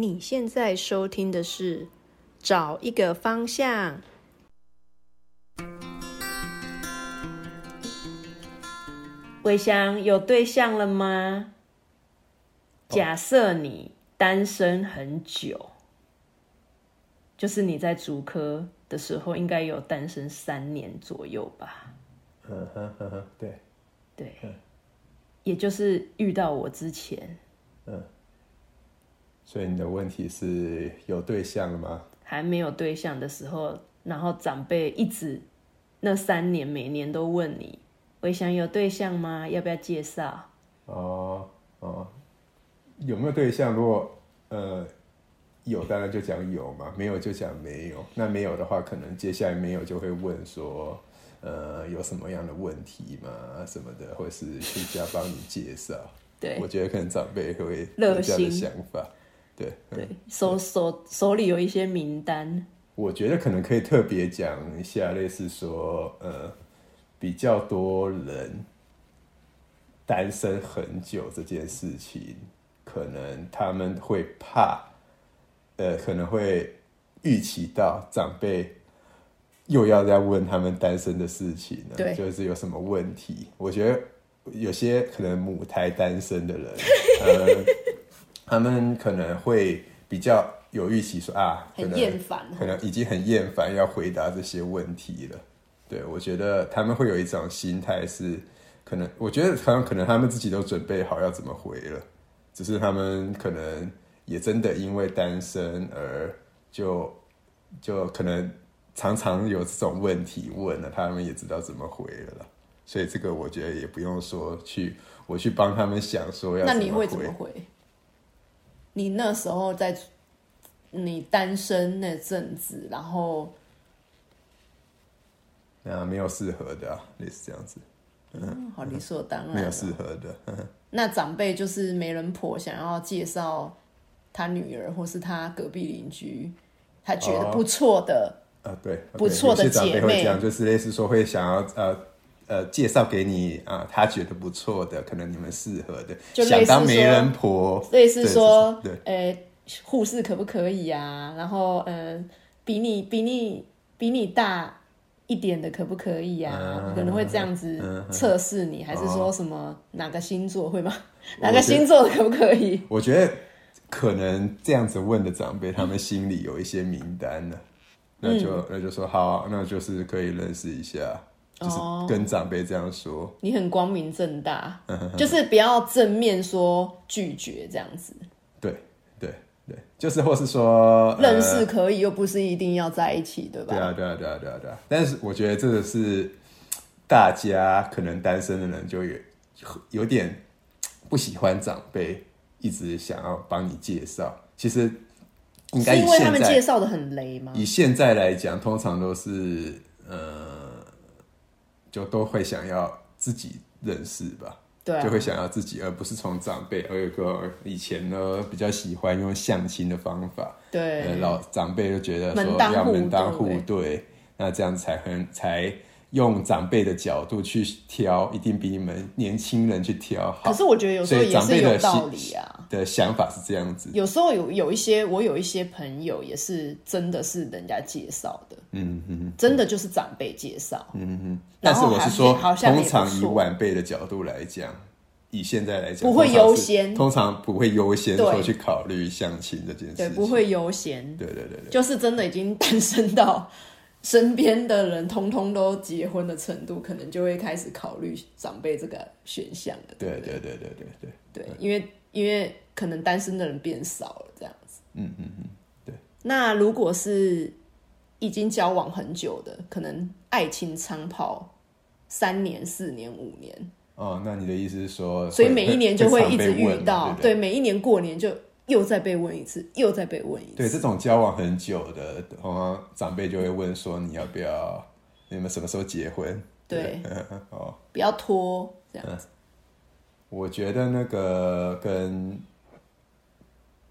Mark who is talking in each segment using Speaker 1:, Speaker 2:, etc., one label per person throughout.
Speaker 1: 你现在收听的是《找一个方向》。魏香有对象了吗？假设你单身很久，就是你在主科的时候，应该有单身三年左右吧？
Speaker 2: 嗯哼哼哼，对，
Speaker 1: 对，也就是遇到我之前，
Speaker 2: 嗯，所以你的问题是有对象了吗？
Speaker 1: 还没有对象的时候，然后长辈一直那三年每年都问你，我想有对象吗？要不要介绍？
Speaker 2: 哦哦，有没有对象？如果呃有，当然就讲有嘛；没有就讲没有。那没有的话，可能接下来没有就会问说，呃，有什么样的问题吗？什么的，或是去家帮你介绍。
Speaker 1: 对
Speaker 2: 我觉得可能长辈会有
Speaker 1: 热
Speaker 2: 这样的想法。对，
Speaker 1: 对，手手手里有一些名单，
Speaker 2: 我觉得可能可以特别讲一下，类似说，呃，比较多人单身很久这件事情，可能他们会怕，呃，可能会预期到长辈又要再问他们单身的事情了，
Speaker 1: 对。
Speaker 2: 就是有什么问题。我觉得有些可能母胎单身的人，呃，他们可能会比较有预期说啊，
Speaker 1: 很厌烦
Speaker 2: 可能已经很厌烦要回答这些问题了。对我觉得他们会有一种心态是，可能我觉得可能可能他们自己都准备好要怎么回了，只是他们可能也真的因为单身而就就可能常常有这种问题问了，他们也知道怎么回了啦。所以这个我觉得也不用说去我去帮他们想说要
Speaker 1: 那
Speaker 2: 怎么回。
Speaker 1: 你会怎么回？你那时候在你单身那阵子，然后
Speaker 2: 啊，没有适合的、啊，类似这样子，
Speaker 1: 嗯，好理所当然，
Speaker 2: 没有适合的。
Speaker 1: 那长辈就是媒人婆想要介绍他女儿或是他隔壁邻居，他觉得不错的，
Speaker 2: 啊，对，
Speaker 1: 不错的姐妹
Speaker 2: 会这样，就是类似说会想要呃呃介绍给你啊，他觉得不错的，可能你们适合的，想当媒人婆，
Speaker 1: 类似
Speaker 2: 对
Speaker 1: 说
Speaker 2: 对，
Speaker 1: 呃，护士可不可以啊？然后呃，比你比你比你大一点的可不可以啊？
Speaker 2: 嗯
Speaker 1: 可能会这样子测试你，还是说什么哪个星座会吗？哪个星座的可不可以？
Speaker 2: 我觉得可能这样子问的长辈，他们心里有一些名单了，那就、那就说好，那就是可以认识一下，就是
Speaker 1: 哦
Speaker 2: 跟长辈这样说。
Speaker 1: 你很光明正大，就是不要正面说拒绝这样子。
Speaker 2: 对对对，就是或是说呃
Speaker 1: 认识可以，又不是一定要在一起，对吧？
Speaker 2: 对啊，对啊，对啊，对啊，对啊。但是我觉得这个是大家可能单身的人就有有点不喜欢长辈一直想要帮你介绍。其实应该
Speaker 1: 是因为他们介绍的很雷吗？
Speaker 2: 以现在来讲，通常都是呃，就都会想要自己认识吧。
Speaker 1: 对啊
Speaker 2: 就，会想要自己，而不是从长辈。而有个以前呢，比较喜欢用相亲的方法，呃，
Speaker 1: 对，
Speaker 2: 老长辈就觉得说要门当户
Speaker 1: 对
Speaker 2: 对，那这样才很才用长辈的角度去挑，一定比你们年轻人去挑好。
Speaker 1: 可是我觉得有时候也是有道理啊。
Speaker 2: 的想法是这样子，
Speaker 1: 有时候有有一些，我有一些朋友也是真的是人家介绍的，
Speaker 2: 嗯嗯
Speaker 1: 真的就是长辈介绍。
Speaker 2: 嗯嗯。但是我是说，通常以晚辈的角度来讲，以现在来讲，
Speaker 1: 不会优先
Speaker 2: 通常不会优先
Speaker 1: 对
Speaker 2: 说去考虑相亲这件事
Speaker 1: 对，不会优先，
Speaker 2: 对。对对对对，
Speaker 1: 就是真的已经 单身到身边的人通通都结婚的程度，可能就会开始考虑长辈这个选项了。
Speaker 2: 对
Speaker 1: 不对
Speaker 2: 对对对对对，
Speaker 1: 因为因为可能单身的人变少了，这样子。
Speaker 2: 嗯嗯嗯，对。
Speaker 1: 那如果是已经交往很久的，可能爱情长跑三年、四年、五年，
Speaker 2: 哦，那你的意思是说，
Speaker 1: 所以每一年就会一直遇到，
Speaker 2: 对
Speaker 1: 每一年过年就又再被问一次，又再被问一次。
Speaker 2: 对，这种交往很久的，通常长辈就会问说你要不要，你们什么时候结婚？
Speaker 1: 对，
Speaker 2: 哦，
Speaker 1: 不要拖这样子。
Speaker 2: 我觉得那个跟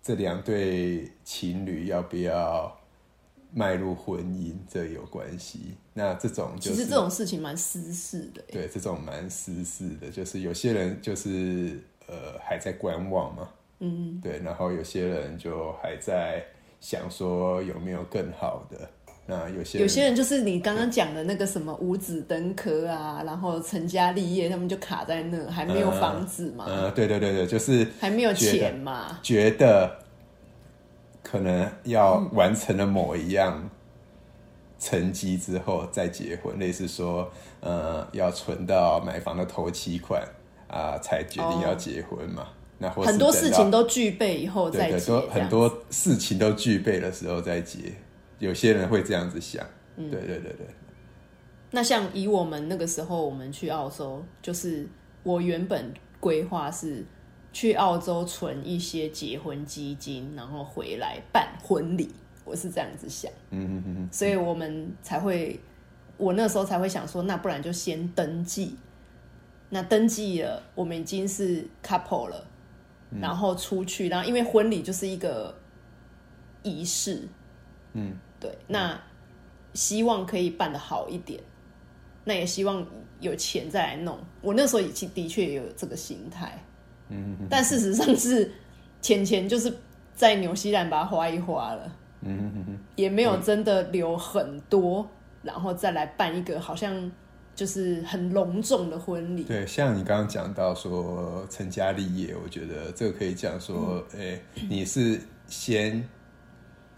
Speaker 2: 这两对情侣要不要迈入婚姻这有关系。那这种就是
Speaker 1: 其实这种事情蛮私事的欸，
Speaker 2: 对这种蛮私事的，就是有些人就是呃还在观望嘛，嗯，对，然后有些人就还在想说有没有更好的。那有些
Speaker 1: 有些人就是你刚刚讲的那个什么五子登科啊，然后成家立业，他们就卡在那，还没有房子嘛。
Speaker 2: 嗯，对对对对，就是
Speaker 1: 还没有钱嘛，
Speaker 2: 觉得可能要完成了某一样成绩之后再结婚，类似说，呃，要存到买房的头期款啊，才决定要结婚嘛。那
Speaker 1: 很多事情都具备以后再结，
Speaker 2: 很多事情都具备的时候再结。有些人会这样子想，嗯对对对对。
Speaker 1: 那像以我们那个时候，我们去澳洲，就是我原本规划是去澳洲存一些结婚基金，然后回来办婚礼。我是这样子想，嗯嗯嗯，所以我们才会，我那时候才会想说，那不然就先登记。那登记了，我们已经是 couple 了，然后出去，然后因为婚礼就是一个仪式，嗯。对，那希望可以办的好一点，那也希望有钱再来弄。我那时候已经的确有这个心态，嗯，但事实上是钱钱就是在纽西兰把它花一花了，嗯。也没有真的留很多，然后再来办一个好像就是很隆重的婚礼。
Speaker 2: 对，像你刚刚讲到说成家立业，我觉得这个可以讲说，哎，你是先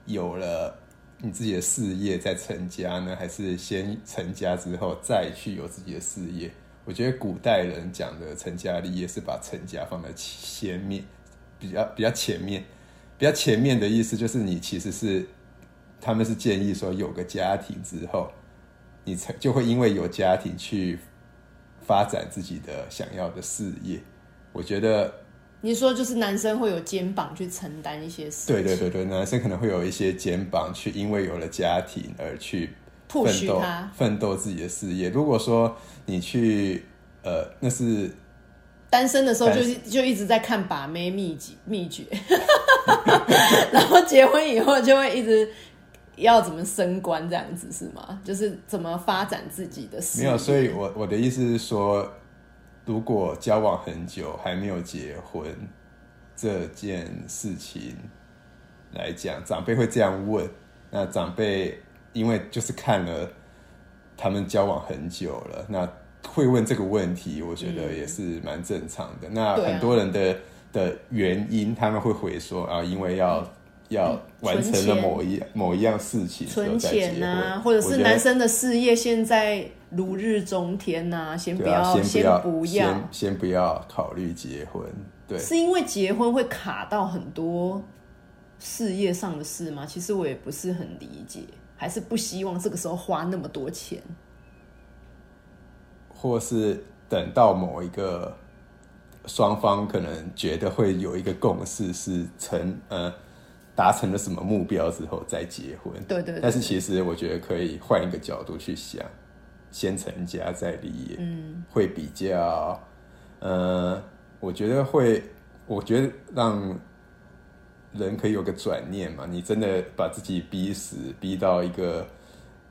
Speaker 2: 有了。你自己的事业再成家呢，还是先成家之后再去有自己的事业？我觉得古代人讲的成家立业是把成家放在前面，比较比较前面，比较前面的意思就是你其实是他们是建议说有个家庭之后，你才就会因为有家庭去发展自己的想要的事业。我觉得。
Speaker 1: 你说就是男生会有肩膀去承担一些事，
Speaker 2: 对对对对，男生可能会有一些肩膀去，因为有了家庭而去奋斗奋斗自己的事业。如果说你去呃，那是
Speaker 1: 单身的时候，就就一直在看把妹秘籍秘诀，然后结婚以后就会一直要怎么升官这样子是吗？就是怎么发展自己的事
Speaker 2: 业？没有，所以我我的意思是说。如果交往很久还没有结婚这件事情来讲，长辈会这样问。那长辈因为就是看了他们交往很久了，那会问这个问题，我觉得也是蛮正常的。那很多人的的原因，他们会回说啊，因为要。要完成了某一某一样事情，
Speaker 1: 存钱啊，或者是男生的事业现在如日中天呐，先不要，
Speaker 2: 先
Speaker 1: 不要，
Speaker 2: 先不要考虑结婚。对，
Speaker 1: 是因为结婚会卡到很多事业上的事吗？其实我也不是很理解，还是不希望这个时候花那么多钱，
Speaker 2: 或是等到某一个双方可能觉得会有一个共识是成呃。达成了什么目标之后再结婚？
Speaker 1: 对对。
Speaker 2: 但是其实我觉得可以换一个角度去想，先成家再立业，嗯，会比较，呃，我觉得会，我觉得让人可以有个转念嘛。你真的把自己逼死，逼到一个，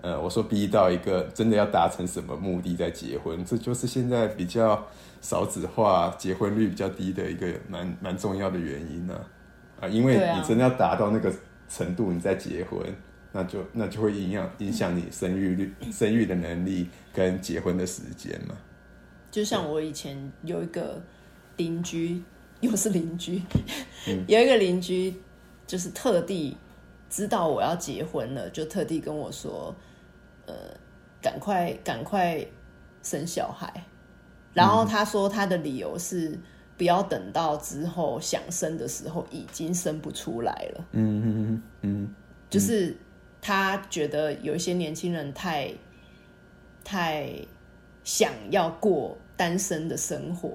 Speaker 2: 呃，我说逼到一个真的要达成什么目的再结婚，这就是现在比较少子化、结婚率比较低的一个蛮蛮重要的原因呢。啊，因为你真的要达到那个程度，你再结婚，那就那就会影响影响你生育率、生育的能力跟结婚的时间嘛。
Speaker 1: 就像我以前有一个邻居，又是邻居，有一个邻居就是特地知道我要结婚了，就特地跟我说：“呃，赶快赶快生小孩。”然后他说他的理由是。不要等到之后想生的时候已经生不出来了。嗯嗯嗯，就是他觉得有一些年轻人太太想要过单身的生活。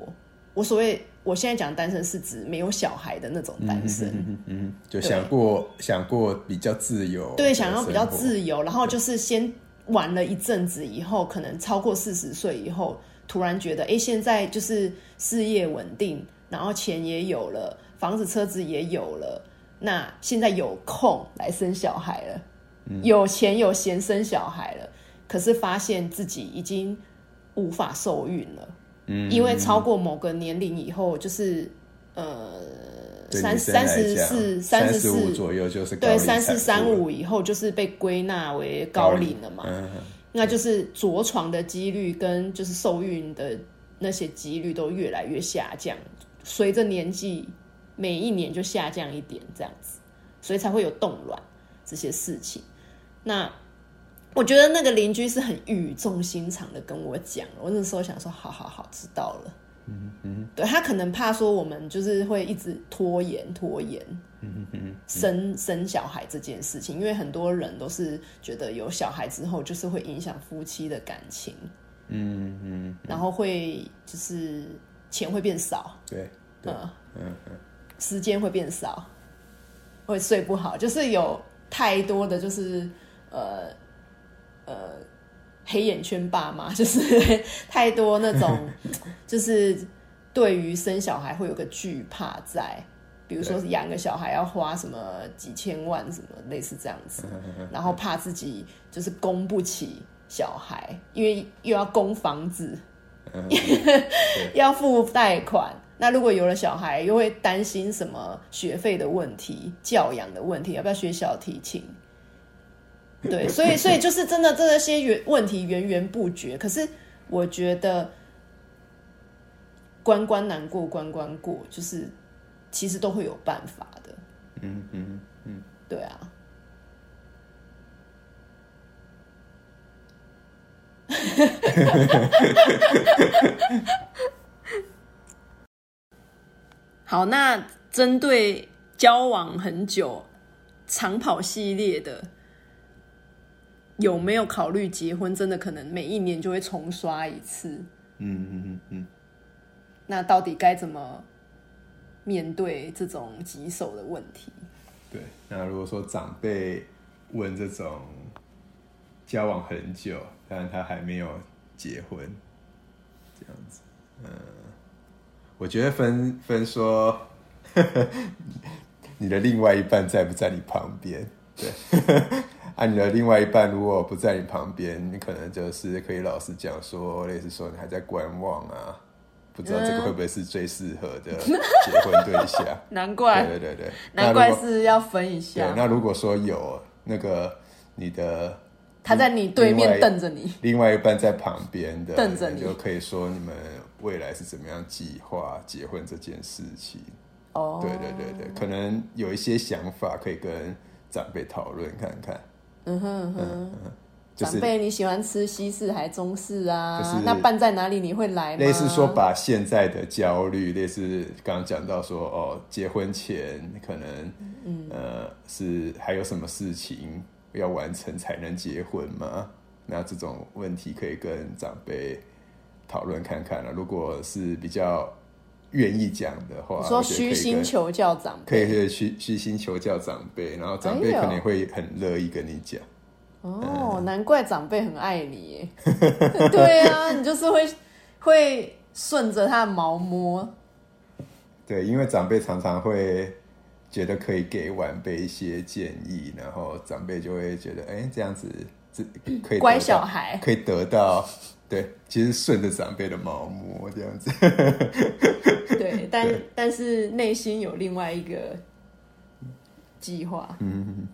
Speaker 1: 我所谓我现在讲单身是指没有小孩的那种单身。嗯
Speaker 2: 嗯，就想过想过比较自由。
Speaker 1: 对，想要比较自由，然后就是先玩了一阵子以后，可能超过四十岁以后。突然觉得，哎，现在就是事业稳定，然后钱也有了，房子车子也有了，那现在有空来生小孩了，有钱有闲生小孩了，可是发现自己已经无法受孕了，嗯，因为超过某个年龄以后，就是呃，三三十四、
Speaker 2: 三
Speaker 1: 十四
Speaker 2: 左右就是高
Speaker 1: 对，三四三五以后就是被归纳为高龄了嘛，
Speaker 2: 嗯，
Speaker 1: 那就是着床的几率跟就是受孕的那些几率都越来越下降，随着年纪每一年就下降一点这样子，所以才会有冻卵这些事情。那我觉得那个邻居是很语重心长的跟我讲，我那时候想说，好好好，知道了。嗯嗯，对他可能怕说我们就是会一直拖延拖延，生生小孩这件事情，因为很多人都是觉得有小孩之后就是会影响夫妻的感情，
Speaker 2: 嗯嗯，
Speaker 1: 然后会就是钱会变少，
Speaker 2: 对对，
Speaker 1: 嗯，
Speaker 2: 嗯嗯，
Speaker 1: 时间会变少，会睡不好，就是有太多的就是呃呃黑眼圈爸妈，就是 太多那种就是对于生小孩会有个惧怕在。比如说养个小孩要花什么几千万什么类似这样子，然后怕自己就是供不起小孩，因为又要供房子，要付贷款。那如果有了小孩，又会担心什么学费的问题、教养的问题，要不要学小提琴？对，所以 所以就是真的这些源问题源源不绝。可是我觉得关关难过关关过，就是其实都会有办法的。
Speaker 2: 嗯嗯嗯，
Speaker 1: 对啊。好，那针对交往很久、长跑系列的，有没有考虑结婚？真的可能每一年就会重刷一次。
Speaker 2: 嗯嗯嗯嗯，
Speaker 1: 那到底该怎么面对这种棘手的问题？
Speaker 2: 对。那如果说长辈问这种交往很久，但他还没有结婚，这样子，嗯，我觉得分分说，你的另外一半在不在你旁边？对，啊，你的另外一半如果不在你旁边，你可能就是可以老实讲说，类似说你还在观望啊，不知道这个会不会是最适合的结婚对象。
Speaker 1: 难怪，
Speaker 2: 对对对对，
Speaker 1: 难怪是要分一
Speaker 2: 对
Speaker 1: 下。，
Speaker 2: 那如果说有那个你的
Speaker 1: 他在你对面瞪着你，
Speaker 2: 另外一半在旁边的，
Speaker 1: 瞪着你。
Speaker 2: 就可以说你们未来是怎么样计划结婚这件事情。
Speaker 1: 哦，
Speaker 2: 对对对对，可能有一些想法可以跟长辈讨论看看。
Speaker 1: 嗯哼嗯哼，
Speaker 2: 就是
Speaker 1: 长辈你喜欢吃西式还中式啊？
Speaker 2: 就是
Speaker 1: 那办在哪里？你会来吗？
Speaker 2: 类似说把现在的焦虑，类似刚刚讲到说哦，结婚前可能，
Speaker 1: 嗯
Speaker 2: 呃，是还有什么事情要完成才能结婚吗？那这种问题可以跟长辈讨论看看了、如果是比较愿意讲的话，
Speaker 1: 你说虚心求教长
Speaker 2: 可以
Speaker 1: 辈，
Speaker 2: 可以虚虚心求教长辈，然后长辈可能会很乐意跟你讲。
Speaker 1: 哦，难怪长辈很爱你耶。对啊，你就是会会顺着他的毛摸。
Speaker 2: 对，因为长辈常常会觉得可以给晚辈一些建议，然后长辈就会觉得，哎、这样子这可以
Speaker 1: 乖小孩
Speaker 2: 可以得到，对，其实顺着长辈的毛摸这样子。
Speaker 1: 对，但但是内心有另外一个计划。
Speaker 2: 嗯，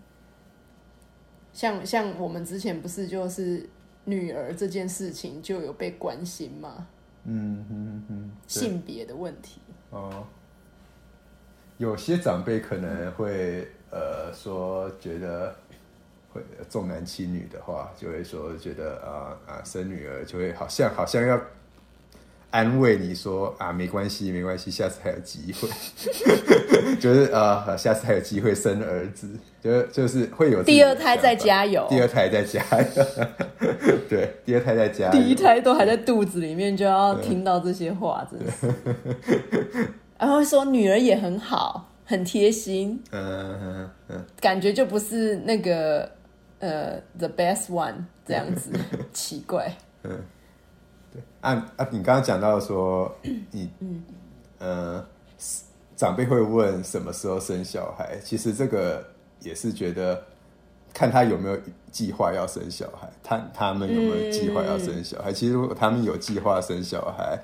Speaker 1: 像像我们之前不是就是女儿这件事情就有被关心嘛，
Speaker 2: 嗯嗯嗯，对。
Speaker 1: 性别的问题。
Speaker 2: 哦，有些长辈可能会呃说觉得会重男轻女的话，就会说觉得啊啊生女儿就会好像好像要安慰你说啊没关系没关系，下次还有机会，就是呃下次还有机会生儿子，就就是会有
Speaker 1: 第二胎再加油，
Speaker 2: 第二胎再加油，对，第二胎再加油，
Speaker 1: 第一胎都还在肚子里面就要听到这些话，真的。是。然后说女儿也很好，很贴心，
Speaker 2: 嗯嗯嗯，
Speaker 1: 感觉就不是那个呃 the best one 这样子，奇怪。
Speaker 2: 啊啊，你刚刚讲到说 你嗯呃长辈会问什么时候生小孩，其实这个也是觉得看他有没有计划要生小孩，他他们有没有计划要生小孩。其实如果他们有计划生小孩，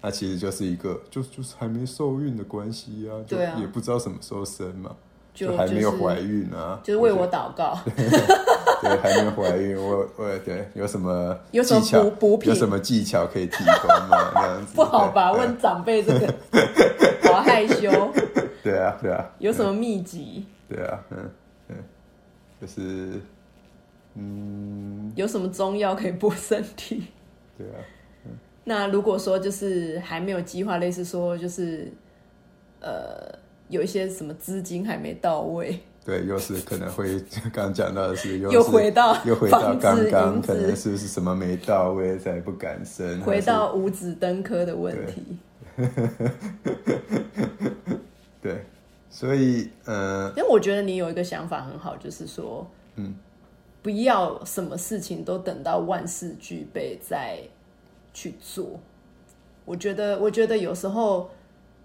Speaker 2: 那其实就是一个就就是还没受孕的关系啊，就也不知道什么时候生嘛，
Speaker 1: 就
Speaker 2: 还没有怀孕啊，
Speaker 1: 就是为我祷告。
Speaker 2: 对，还没有怀孕，我我对有什么
Speaker 1: 有什么补补品
Speaker 2: 有什么技巧可以提供吗？这样子
Speaker 1: 不好吧？
Speaker 2: 对
Speaker 1: 问长辈这个，好害羞。
Speaker 2: 对啊，对啊，
Speaker 1: 有什么秘籍？
Speaker 2: 对啊，嗯嗯，就是嗯，
Speaker 1: 有什么中药可以补身体？
Speaker 2: 对啊，
Speaker 1: 那如果说就是还没有计划，类似说就是呃有一些什么资金还没到位，
Speaker 2: 对，又是可能会刚刚讲到的是，又
Speaker 1: 又回到
Speaker 2: 又回到刚刚，可能是不是什么没到位才不敢生，
Speaker 1: 回到五子登科的问题。
Speaker 2: 对，所以嗯、呃
Speaker 1: 因为我觉得你有一个想法很好，就是说，嗯，不要什么事情都等到万事俱备再去做。我觉得，我觉得有时候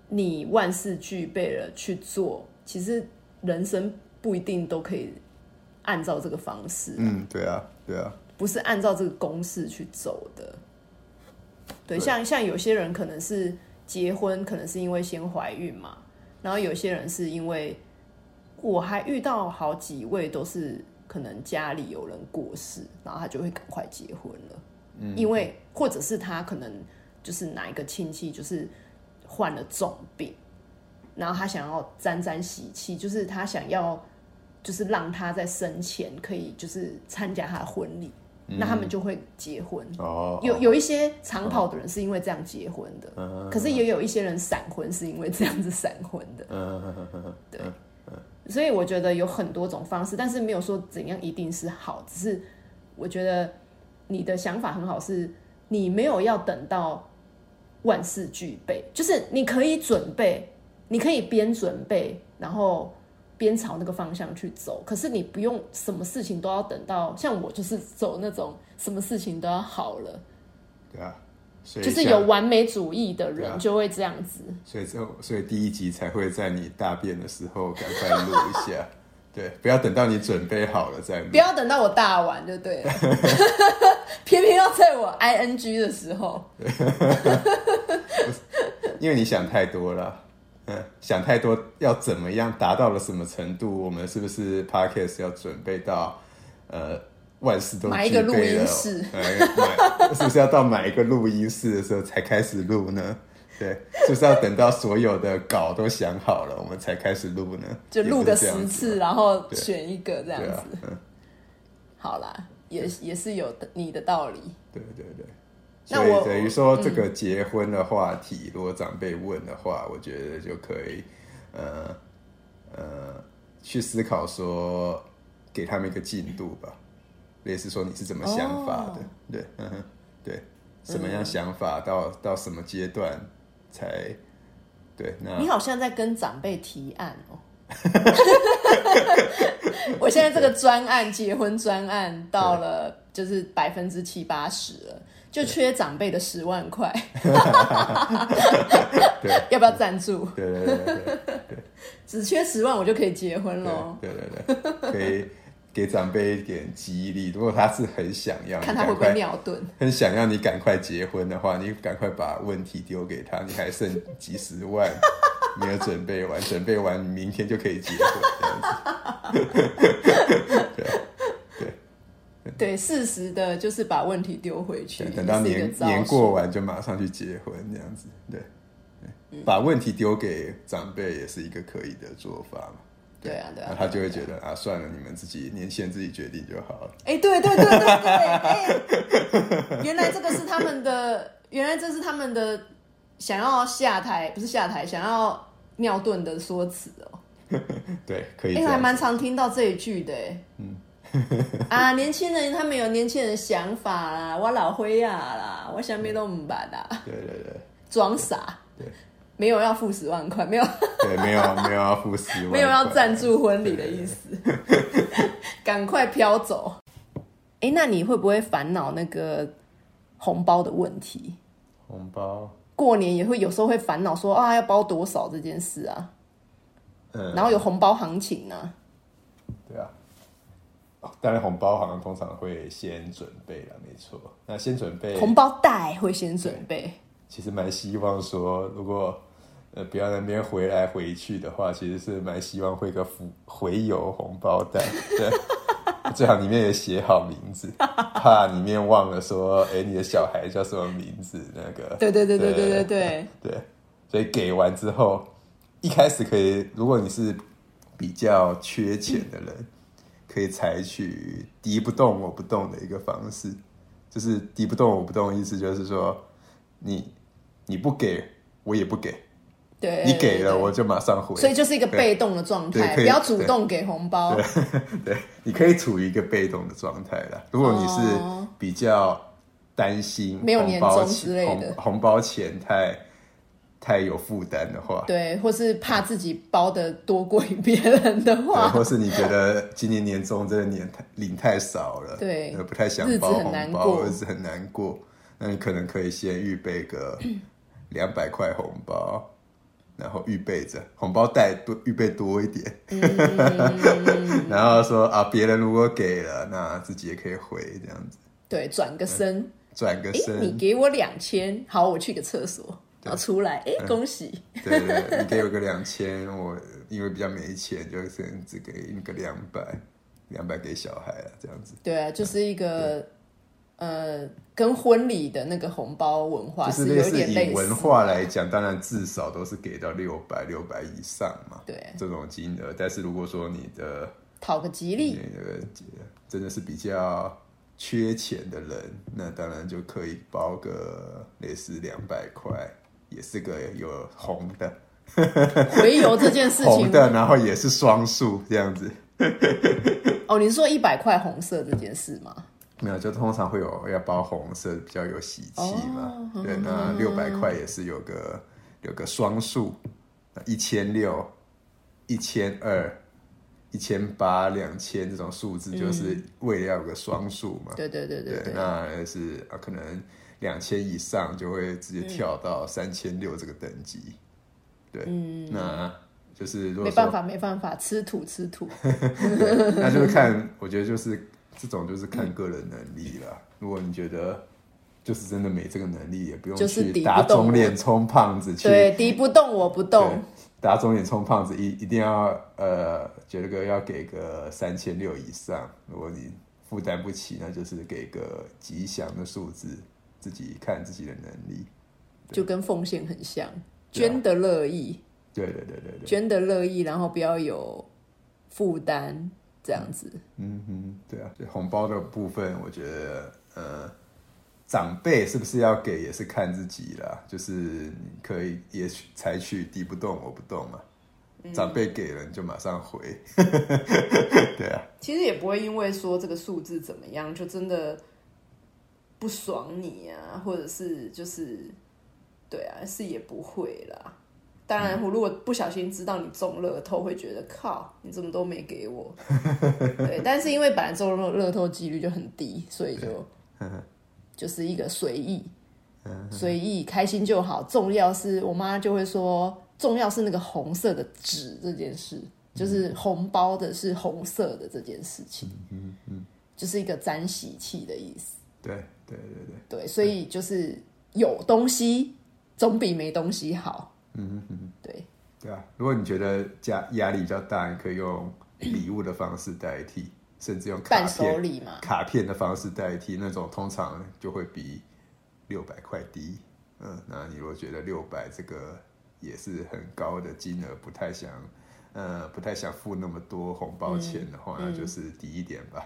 Speaker 1: 你万事俱备了去做，其实人生不一定都可以按照这个方式，
Speaker 2: 嗯，对啊，对啊，
Speaker 1: 不是按照这个公式去走的。对，
Speaker 2: 对。
Speaker 1: 像像有些人可能是结婚，可能是因为先怀孕嘛，然后有些人是因为我还遇到好几位都是可能家里有人过世，然后他就会赶快结婚了，嗯，因为或者是他可能就是哪一个亲戚就是患了重病，然后他想要沾沾喜气，就是他想要就是让他在生前可以就是参加他的婚礼，那他们就会结婚。
Speaker 2: 哦，
Speaker 1: 有有一些长跑的人是因为这样结婚的，
Speaker 2: 嗯。
Speaker 1: 可是也有一些人闪婚是因为这样子闪婚的。
Speaker 2: 嗯。
Speaker 1: 对，所以我觉得有很多种方式，但是没有说怎样一定是好，只是我觉得你的想法很好，是你没有要等到万事俱备，就是你可以准备，你可以边准备，然后边朝那个方向去走，可是你不用什么事情都要等到，像我就是走那种什么事情都要好了，
Speaker 2: 对啊，所以
Speaker 1: 就是有完美主义的人就会这样子。
Speaker 2: 所以之后，所以第一集才会在你大便的时候赶快录一下，对，不要等到你准备好了再录
Speaker 1: 不。要等到我大完就对了，偏偏要在我 I N G 的时候，
Speaker 2: 因为你想太多了，嗯，想太多要怎么样达到了什么程度？我们是不是 podcast 要准备到呃万事都
Speaker 1: 买一个录音
Speaker 2: 了
Speaker 1: 室
Speaker 2: 是不是要到买一个录音室的时候才开始录呢？对，是不是要等到所有的稿都想好了，我们才开始录呢？
Speaker 1: 就录个十次，然后选一个这样子。，
Speaker 2: 嗯，
Speaker 1: 好啦，也也是有你的道理。
Speaker 2: 对对对。所以等于说，这个结婚的话题，如果长辈问的话，我觉得就可以，呃呃，去思考说，给他们一个进度吧，类似说你是怎么想法的，
Speaker 1: 哦。
Speaker 2: 对，嗯哼，对，什么样想法到、到什么阶段才对？那
Speaker 1: 你好像在跟长辈提案哦。我现在这个专案结婚专案到了就是百分之七八十了，就缺长辈的十万块，
Speaker 2: 对
Speaker 1: 要不要赞助？
Speaker 2: 对对对对对
Speaker 1: 只缺十万我就可以结婚喽。
Speaker 2: 对对对对，可以给长辈一点激励。如果他是很想要，
Speaker 1: 看他会不会尿遁。
Speaker 2: 很想要你赶快结婚的话，你赶快把问题丢给他，你还剩几十万没有准备完，准备完明天就可以结婚。
Speaker 1: 对，适时的就是把问题丢回去，
Speaker 2: 等到年年过完就马上去结婚这样子。对，对把问题丢给长辈也是一个可以的做法嘛。
Speaker 1: 对啊，对啊，
Speaker 2: 他就会觉得啊，算了，你们自己年限自己决定就好了。
Speaker 1: 哎、对对对对对，哎、原来这个是他们的，原来这是他们的想要下台，不是下台，想要尿遁的说辞哦。
Speaker 2: 对，可以
Speaker 1: 哎、我还。蛮常听到这一句的，哎，嗯，啊，年轻人他们有年轻人的想法啦，我老灰呀啦，我想咩都唔办啦，
Speaker 2: 对对对。
Speaker 1: 装傻，
Speaker 2: 对。
Speaker 1: 没有要付十万块，没有。
Speaker 2: 对，没有没有要付十万，
Speaker 1: 没有要赞。助婚礼的意思，赶快飘走。哎、那你会不会烦恼那个红包的问题？
Speaker 2: 红包，
Speaker 1: 过年也会有时候会烦恼说啊要包多少这件事啊，
Speaker 2: 嗯，
Speaker 1: 然后有红包行情呢、
Speaker 2: 对啊。哦当然，红包好像通常会先准备了，没错。那先准备
Speaker 1: 红包袋会先准备，
Speaker 2: 其实蛮希望说，如果呃不要那边回来回去的话，其实是蛮希望会个回回邮红包袋，对，最好里面也写好名字，怕里面忘了说，哎，你的小孩叫什么名字？那个，
Speaker 1: 对对对对对对对
Speaker 2: 对，所以给完之后，一开始可以，如果你是比较缺钱的人，可以采取敌不动我不动的一个方式，就是敌不动我不动，意思就是说，你你不给我也不给。
Speaker 1: 对，
Speaker 2: 你给了我就马上回，
Speaker 1: 所以就是一个被动的状态，不要主动给红包。
Speaker 2: 对，你可以处于一个被动的状态了。如果你是比较担心
Speaker 1: 没有年终之类
Speaker 2: 的。红包钱太太有负担的话，
Speaker 1: 对，或是怕自己包的多过于别人的话，
Speaker 2: 或是你觉得今年年终真的年太领太少了，
Speaker 1: 对，
Speaker 2: 不太想包红包，日子很难过，那你可能可以先预备个 两百块红包。然后预备着红包袋多预备多一点，然后说啊，别人如果给了，那自己也可以回这样子。
Speaker 1: 对，转个身，
Speaker 2: 转个身，
Speaker 1: 你给我两千，好，我去个厕所，然后出来，哎，恭喜。
Speaker 2: 对对，你给我个两千，我因为比较没钱，就只只给你个两百，两百给小孩啊，这样子。
Speaker 1: 对啊，就是一个。呃，跟婚礼的那个红包文化
Speaker 2: 是
Speaker 1: 有点
Speaker 2: 类似。以文化来讲，当然至少都是给到六百、六百以上嘛。
Speaker 1: 对，
Speaker 2: 这种金额。但是如果说你的
Speaker 1: 讨个吉利，
Speaker 2: 那个真的是比较缺钱的人，那当然就可以包个类似两百块，也是个有红的
Speaker 1: 回邮这件事情，
Speaker 2: 红的，然后也是双数这样子。
Speaker 1: 哦，你是说一百块红色这件事吗？
Speaker 2: 没有，就通常会有要包红色，比较有喜气嘛。对，那六百块也是有个有个双数，一千六、一千二、一千八、两千这种数字，就是为了要有个双数嘛。
Speaker 1: 对对对对。
Speaker 2: 那是啊，可能两千以上就会直接跳到三千六这个等级。对，那就是
Speaker 1: 没办法，没办法，吃土吃土。
Speaker 2: 那就是看，我觉得就是。这种就是看个人能力了。如果你觉得就是真的没这个能力，也不用去打肿脸充胖子。去
Speaker 1: 对，敌不动我不动。
Speaker 2: 打肿脸充胖子，一一定要呃，觉得个要给个三千六以上。如果你负担不起，那就是给个吉祥的数字，自己看自己的能力。
Speaker 1: 就跟奉献很像，捐的乐意。
Speaker 2: 对对对对对，
Speaker 1: 捐的乐意，然后不要有负担。这样子，
Speaker 2: 嗯哼，对啊，红包的部分，我觉得，呃，长辈是不是要给也是看自己啦，就是你可以也采取敌不动我不动嘛，长辈给了你就马上回，对啊，
Speaker 1: 其实也不会因为说这个数字怎么样，就真的不爽你啊，或者是就是，对啊，是也不会啦。当然，我如果不小心知道你中乐透，会觉得靠，你怎么都没给我。对，但是因为本来中乐乐透几率就很低，所以就 就是一个随意，随意开心就好。重要是我妈就会说，重要是那个红色的纸这件事，就是红包的是红色的这件事情，嗯嗯，就是一个沾喜气的意思。
Speaker 2: 对对对
Speaker 1: 对，对，所以就是有东西总比没东西好。嗯
Speaker 2: 嗯，
Speaker 1: 对
Speaker 2: 对啊，如果你觉得加压力比较大，你可以用礼物的方式代替，甚至用卡片卡片的方式代替，那种通常就会比六百块低。嗯，那你如果觉得六百这个也是很高的金额，不太想呃不太想付那么多红包钱的话，那就是低一点吧，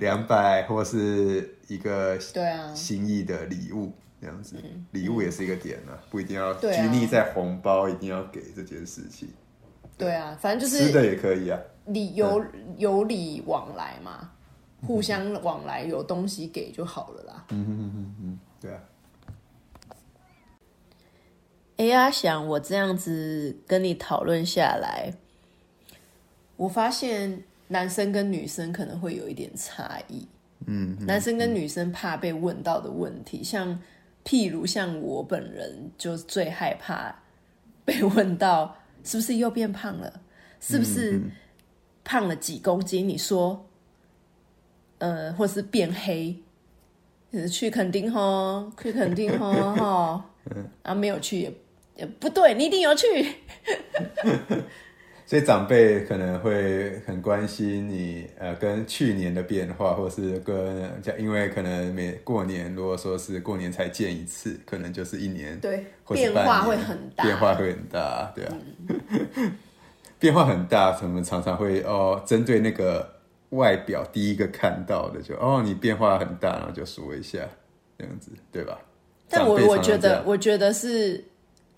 Speaker 2: 两百或是一个
Speaker 1: 对啊
Speaker 2: 心意的礼物。这样子，礼物也是一个点呢，不一定要拘泥在红包，一定要给这件事情。
Speaker 1: 对啊，反正就是
Speaker 2: 吃的也可以啊，
Speaker 1: 礼有有礼往来嘛，互相往来，有东西给就好了啦。嗯嗯嗯嗯，
Speaker 2: 对啊。
Speaker 1: 哎呀，想我这样子跟你讨论下来，我发现男生跟女生可能会有一点差异。嗯，男生跟女生怕被问到的问题，像。譬如像我本人就最害怕被问到是不是又变胖了，是不是胖了几公斤？你说，呃，或是变黑，嗯去垦丁吼，去垦丁吼 吼，啊没有去也也不对，你一定有去。
Speaker 2: 所以长辈可能会很关心你，呃，跟去年的变化，或是跟，因为可能每过年，如果说是过年才见一次，可能就是一年，
Speaker 1: 对，变化会很大，
Speaker 2: 变化会很大，对啊，变化很大，我们常常会哦，针对那个外表第一个看到的，就哦，你变化很大，然后就说一下，这样子，对吧？
Speaker 1: 但我我觉得，我觉得是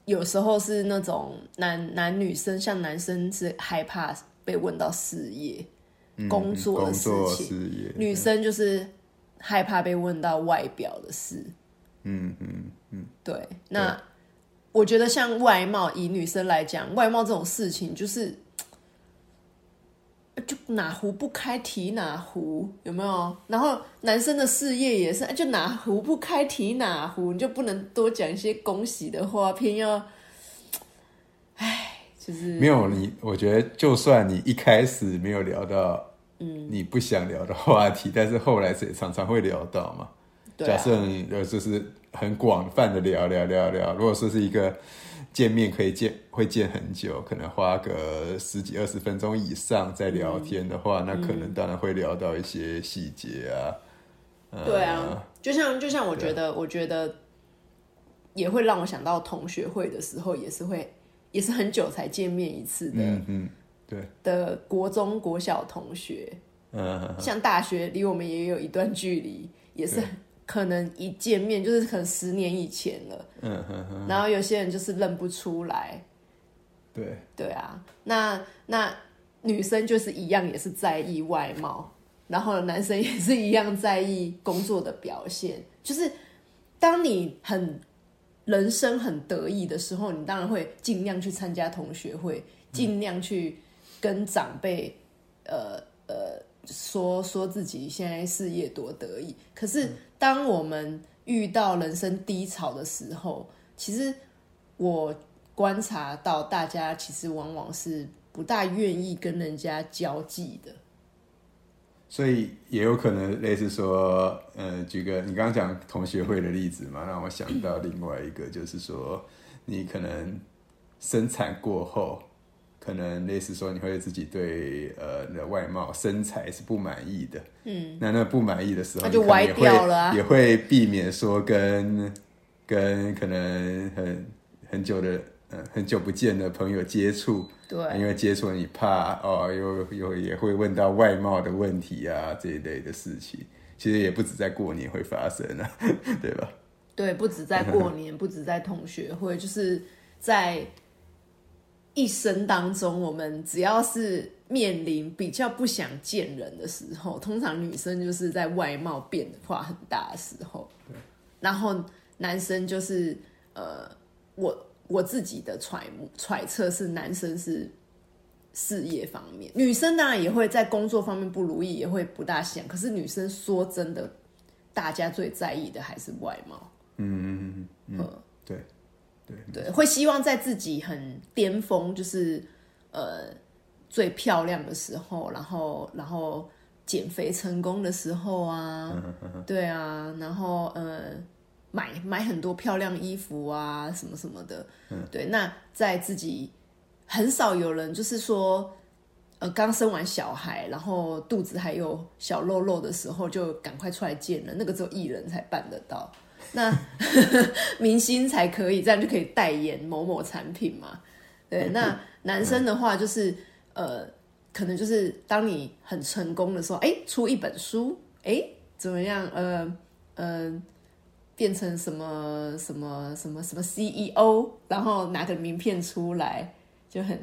Speaker 1: 有时候是那种男男女生，像男生是害怕被问到事业、工作的事情，
Speaker 2: 事业，
Speaker 1: 女生就是害怕被问到外表的事。
Speaker 2: 嗯嗯嗯，
Speaker 1: 对，那我觉得像外貌，以女生来讲，外貌这种事情就是。就哪壶不开提哪壶，有没有？然后男生的事业也是，哎就哪壶不开提哪壶，你就不能多讲一些恭喜的话，偏要，唉，就是
Speaker 2: 没有你，我觉得就算你一开始没有聊到，嗯，你不想聊的话题，但是后来也常常会聊到嘛。
Speaker 1: 对啊
Speaker 2: 假设你呃就是很广泛的聊聊聊聊，如果说是一个见面可以见会见很久，可能花个十几二十分钟以上在聊天的话，那可能当然会聊到一些细节啊。呃
Speaker 1: 对啊，就像就像我觉得，我觉得也会让我想到同学会的时候，也是会也是很久才见面一次的、
Speaker 2: 嗯嗯，对，
Speaker 1: 的国中国小同学，
Speaker 2: 嗯
Speaker 1: 像大学离我们也有一段距离，也是可能一见面就是可能十年以前了，
Speaker 2: 嗯
Speaker 1: 然后有些人就是认不出来，
Speaker 2: 对，
Speaker 1: 对啊，那那女生就是一样，也是在意外貌，然后男生也是一样在意工作的表现。就是当你很人生很得意的时候，你当然会尽量去参加同学会，尽量去跟长辈，呃呃，说说自己现在事业多得意。可是当我们遇到人生低潮的时候，其实我观察到大家其实往往是不大愿意跟人家交际的。
Speaker 2: 所以也有可能类似说，呃，举个你刚刚讲同学会的例子嘛，让我想到另外一个，就是说你可能生产过后，可能类似说你会自己对呃你的外貌身材是不满意的，嗯，那那不满意的时候，
Speaker 1: 那就歪掉了啊。
Speaker 2: 也会避免说跟跟可能很很久的呃很久不见的朋友接触，
Speaker 1: 对。
Speaker 2: 因为接触你怕哦，又又也会问到外貌的问题啊这一类的事情，其实也不止在过年会发生啊，对吧？
Speaker 1: 对，不止在过年，不止在同学会，就是在一生当中，我们只要是面临比较不想见人的时候，通常女生就是在外貌变化很大的时候，然后男生就是呃，我我自己的揣摩揣测是男生是事业方面，女生当然也会在工作方面不如意，也会不大想。可是女生说真的，大家最在意的还是外貌。
Speaker 2: 嗯嗯嗯，对对
Speaker 1: 对，会希望在自己很巅峰，就是呃最漂亮的时候，然后然后减肥成功的时候啊，对啊，然后呃买买很多漂亮衣服啊，什么什么的，对，那在自己很少有人就是说。呃，刚生完小孩，然后肚子还有小肉肉的时候，就赶快出来见人。那个只有艺人才办得到。那 明星才可以，这样就可以代言某某产品嘛？对，那男生的话就是呃，可能就是当你很成功的时候，哎，出一本书，哎，怎么样？呃呃，变成什么什么什么什么 CEO，然后拿个名片出来，就很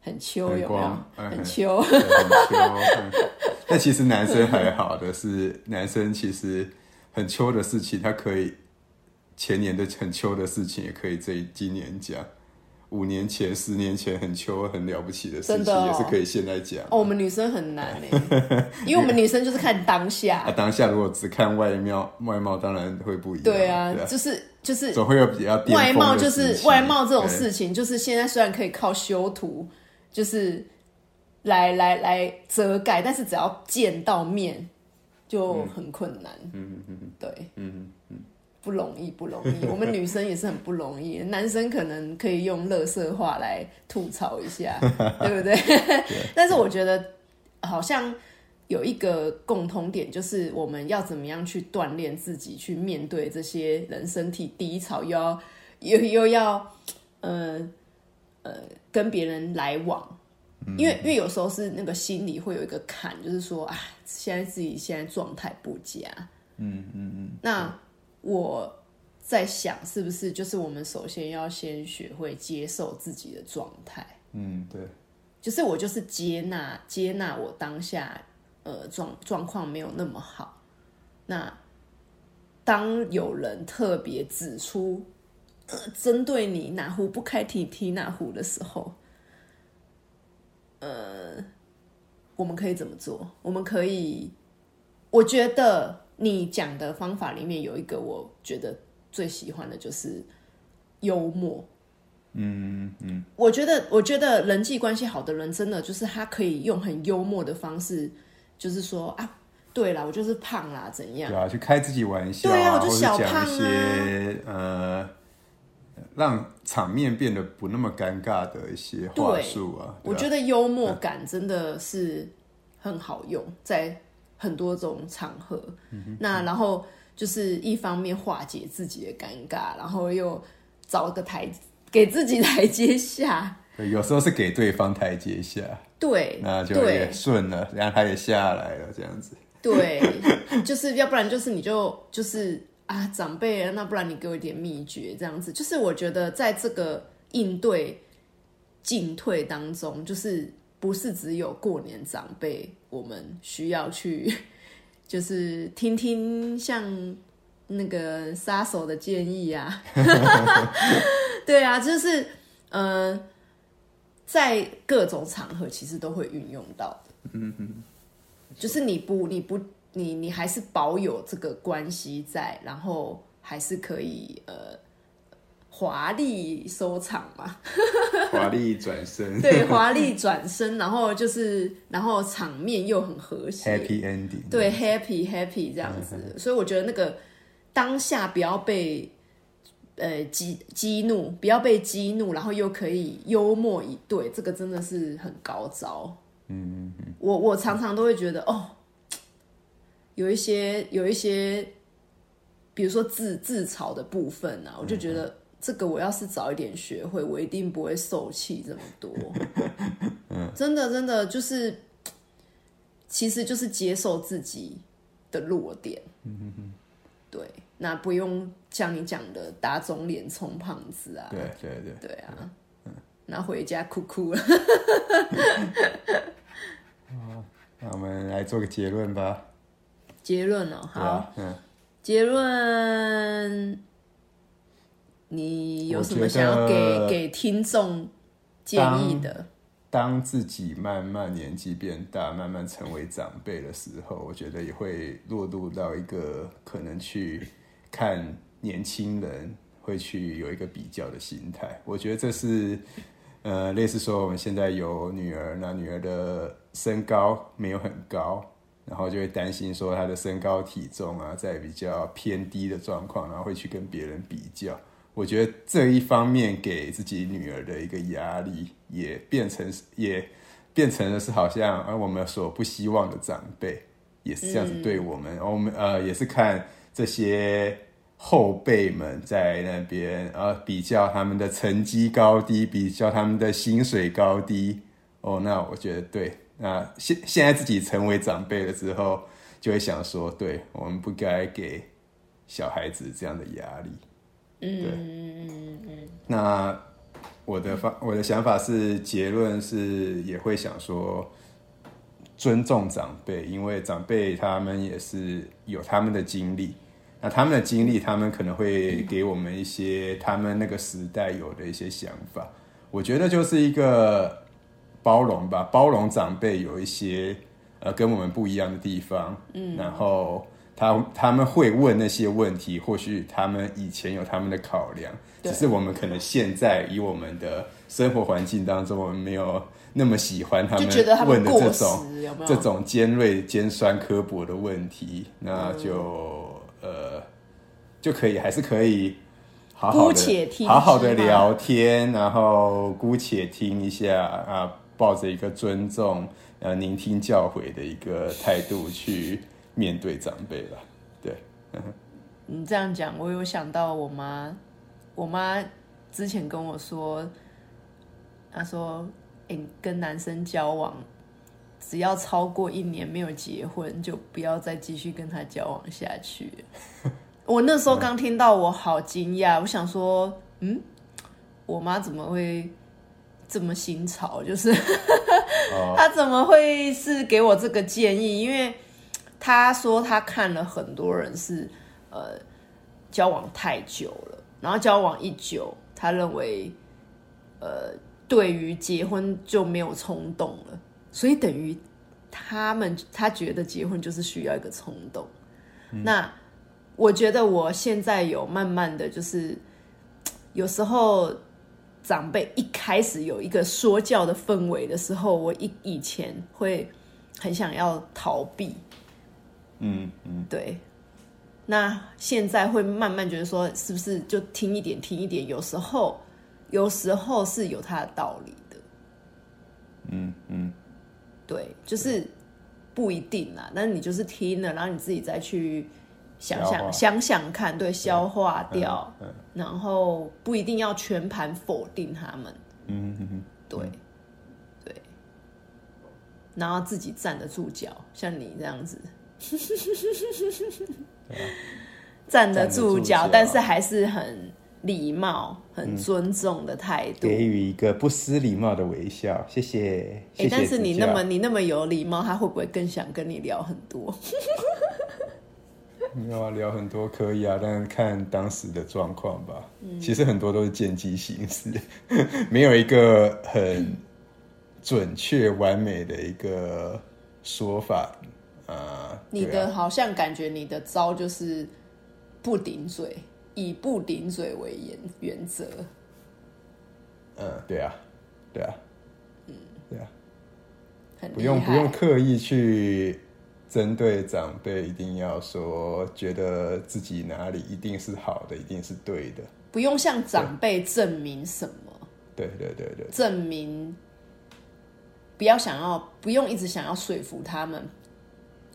Speaker 1: 很秋，有没有很秋。
Speaker 2: 对很秋。嗯 但其实男生还好的是，男生其实很秋的事情，他可以前年的很秋的事情，也可以这今年讲。五年前、十年前很秋、很了不起的事情，
Speaker 1: 哦
Speaker 2: 也是可以现在讲。
Speaker 1: 哦，我们女生很难哎，因为我们女生就是看当下
Speaker 2: 啊，。当下如果只看外貌，外貌当然会不一样。
Speaker 1: 对啊，就是就是
Speaker 2: 总会有比较
Speaker 1: 外貌就是外貌这种事情，就是现在虽然可以靠修图，就是来来来遮盖，但是只要见到面，就很困难。
Speaker 2: 嗯嗯嗯
Speaker 1: 对，
Speaker 2: 嗯嗯
Speaker 1: 不容易，不容易。我们女生也是很不容易，男生可能可以用乐色话来吐槽一下，对不对？但是我觉得好像有一个共通点，就是我们要怎么样去锻炼自己，去面对这些人生体低潮，又要又又要呃呃跟别人来往。因为因为有时候是那个心里会有一个坎，就是说啊，现在自己现在状态不佳，
Speaker 2: 嗯嗯嗯，
Speaker 1: 那我在想，是不是就是我们首先要先学会接受自己的状态，
Speaker 2: 嗯对，
Speaker 1: 就是我就是接纳接纳我当下呃状状况没有那么好。那当有人特别指出呃针对你哪壶不开提提哪壶的时候，呃，我们可以怎么做？我们可以，我觉得你讲的方法里面有一个，我觉得最喜欢的就是幽默。
Speaker 2: 嗯嗯
Speaker 1: 我觉得，我觉得人际关系好的人，真的就是他可以用很幽默的方式，就是说啊，对啦，我就是胖啦，怎样
Speaker 2: 对？啊，去开自己玩笑
Speaker 1: 对啊我就小胖啊
Speaker 2: 呃，让场面变得不那么尴尬的一些话
Speaker 1: 对
Speaker 2: 术啊。
Speaker 1: 我觉
Speaker 2: 得
Speaker 1: 得幽默感真的是很好用，在很多种场合。那然后就是一方面化解自己的尴尬，然后又找个台给自己台阶下。
Speaker 2: 对有时候是给对方台阶下，
Speaker 1: 对，
Speaker 2: 那就
Speaker 1: 对
Speaker 2: 也顺了，然后他也下来了，这样子。
Speaker 1: 对，就是要不然就是你就就是啊长辈啊，那不然你给我一点秘诀，这样子。就是我觉得在这个应对进退当中，就是不是只有过年长辈，我们需要去 就是听听像那个杀手的建议啊，对啊，就是呃，在各种场合其实都会运用到的。就是你不你不你你还是保有这个关系在，然后还是可以呃华丽收场嘛，
Speaker 2: 华丽转身。
Speaker 1: 对，华丽转身，然后就是然后场面又很和谐
Speaker 2: ，Happy Ending。
Speaker 1: 对，happy happy 这样子，所以我觉得那个当下不要被呃激激怒，不要被激怒，然后又可以幽默以对，这个真的是很高招。嗯嗯嗯。我我常常都会觉得哦，有一些有一些，比如说自自嘲的部分啊，我就觉得这个我要是早一点学会，我一定不会受气这么多。真的真的就是，其实就是接受自己的弱点。对，那不用像你讲的打肿脸充胖子啊。
Speaker 2: 对对对，
Speaker 1: 对啊，那回家哭哭了。
Speaker 2: 那我们来做个结论吧。
Speaker 1: 结论哦，好，
Speaker 2: 嗯，
Speaker 1: 结论，你有什么想要给给听众建议的？
Speaker 2: 当自己慢慢年纪变大，慢慢成为长辈的时候，我觉得也会落入到一个可能去看年轻人会去有一个比较的心态。我觉得这是呃，类似说我们现在有女儿，那女儿的身高没有很高，然后就会担心说他的身高体重啊，在比较偏低的状况，然后会去跟别人比较。我觉得这一方面给自己女儿的一个压力，也变成也变成了是好像而我们所不希望的长辈也是这样子对我们，我们呃也是看这些后辈们在那边呃比较他们的成绩高低，比较他们的薪水高低。哦，那我觉得对，那现现在自己成为长辈了之后，就会想说，对我们不该给小孩子这样的压力。
Speaker 1: 嗯
Speaker 2: 那我的方我的想法是，结论是也会想说，尊重长辈，因为长辈他们也是有他们的经历，那他们的经历，他们可能会给我们一些他们那个时代有的一些想法。我觉得就是一个包容吧，包容长辈有一些呃跟我们不一样的地方，嗯，然后他他们会问那些问题，或许他们以前有他们的考量，只是我们可能现在以我们的生活环境当中，我们没有那么喜欢他
Speaker 1: 们过时
Speaker 2: 的这种？这种尖锐、尖酸刻薄的问题，那就、呃就可以还是可以好好的好好的聊天，然后姑且听一下啊，抱着一个尊重、呃聆听教诲的一个态度去面对长辈了。对，
Speaker 1: 你这样讲，我有想到我妈，我妈之前跟我说，她说：“诶、跟男生交往，只要超过一年没有结婚，就不要再继续跟他交往下去。”我那时候刚听到，我好惊讶，我想说，嗯，我妈怎么会这么新潮？就是
Speaker 2: 哦，
Speaker 1: 他怎么会是给我这个建议？因为他说他看了很多人是呃交往太久了，然后交往一久，他认为呃对于结婚就没有冲动了，所以等于他们他觉得结婚就是需要一个冲动。那我觉得我现在有慢慢的就是 有时候长辈一开始有一个说教的氛围的时候，我以以前会很想要逃避，
Speaker 2: 嗯嗯，
Speaker 1: 对。那现在会慢慢觉得说，是不是就听一点听一点？有时候，有时候是有它的道理的，
Speaker 2: 嗯嗯，
Speaker 1: 对，就是不一定啦。但是你就是听了，然后你自己再去想想想想看，对，消化掉，
Speaker 2: 嗯
Speaker 1: 然后不一定要全盘否定他们，
Speaker 2: 嗯嗯嗯，
Speaker 1: 对，对，然后自己站得住脚，像你这样子，站得住脚，
Speaker 2: 站得住脚。
Speaker 1: 但是还是很礼貌、很尊重的态度。
Speaker 2: 给予一个不失礼貌的微笑，谢谢。
Speaker 1: 哎、
Speaker 2: 谢谢
Speaker 1: 但是你那么你那么有礼貌，他会不会更想跟你聊很多？
Speaker 2: 没有啊，聊很多可以啊，但是看当时的状况吧。
Speaker 1: 嗯
Speaker 2: 其实很多都是见机行事，没有一个很准确完美的一个说法啊。
Speaker 1: 你的好像感觉你的招就是不顶嘴，以不顶嘴为原原则。
Speaker 2: 嗯，对啊，对啊，嗯对啊，不用不用刻意去针对长辈，一定要说觉得自己哪里一定是好的，一定是对的。
Speaker 1: 不用向长辈证明什么。
Speaker 2: 对对对对，
Speaker 1: 证明，不要想要，不用一直想要说服他们，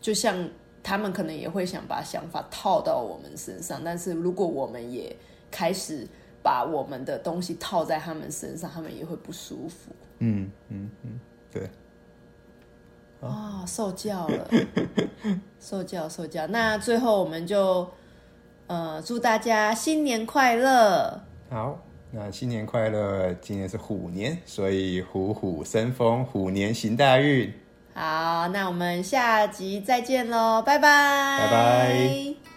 Speaker 1: 就像他们可能也会想把想法套到我们身上，但是如果我们也开始把我们的东西套在他们身上，他们也会不舒服。
Speaker 2: 嗯嗯嗯，对。
Speaker 1: 啊、受教了，受教受教。那最后我们就呃祝大家新年快乐。
Speaker 2: 好，那新年快乐！今年是虎年，所以虎虎生风，虎年行大运。
Speaker 1: 好，那我们下集再见喽，拜拜，
Speaker 2: 拜拜。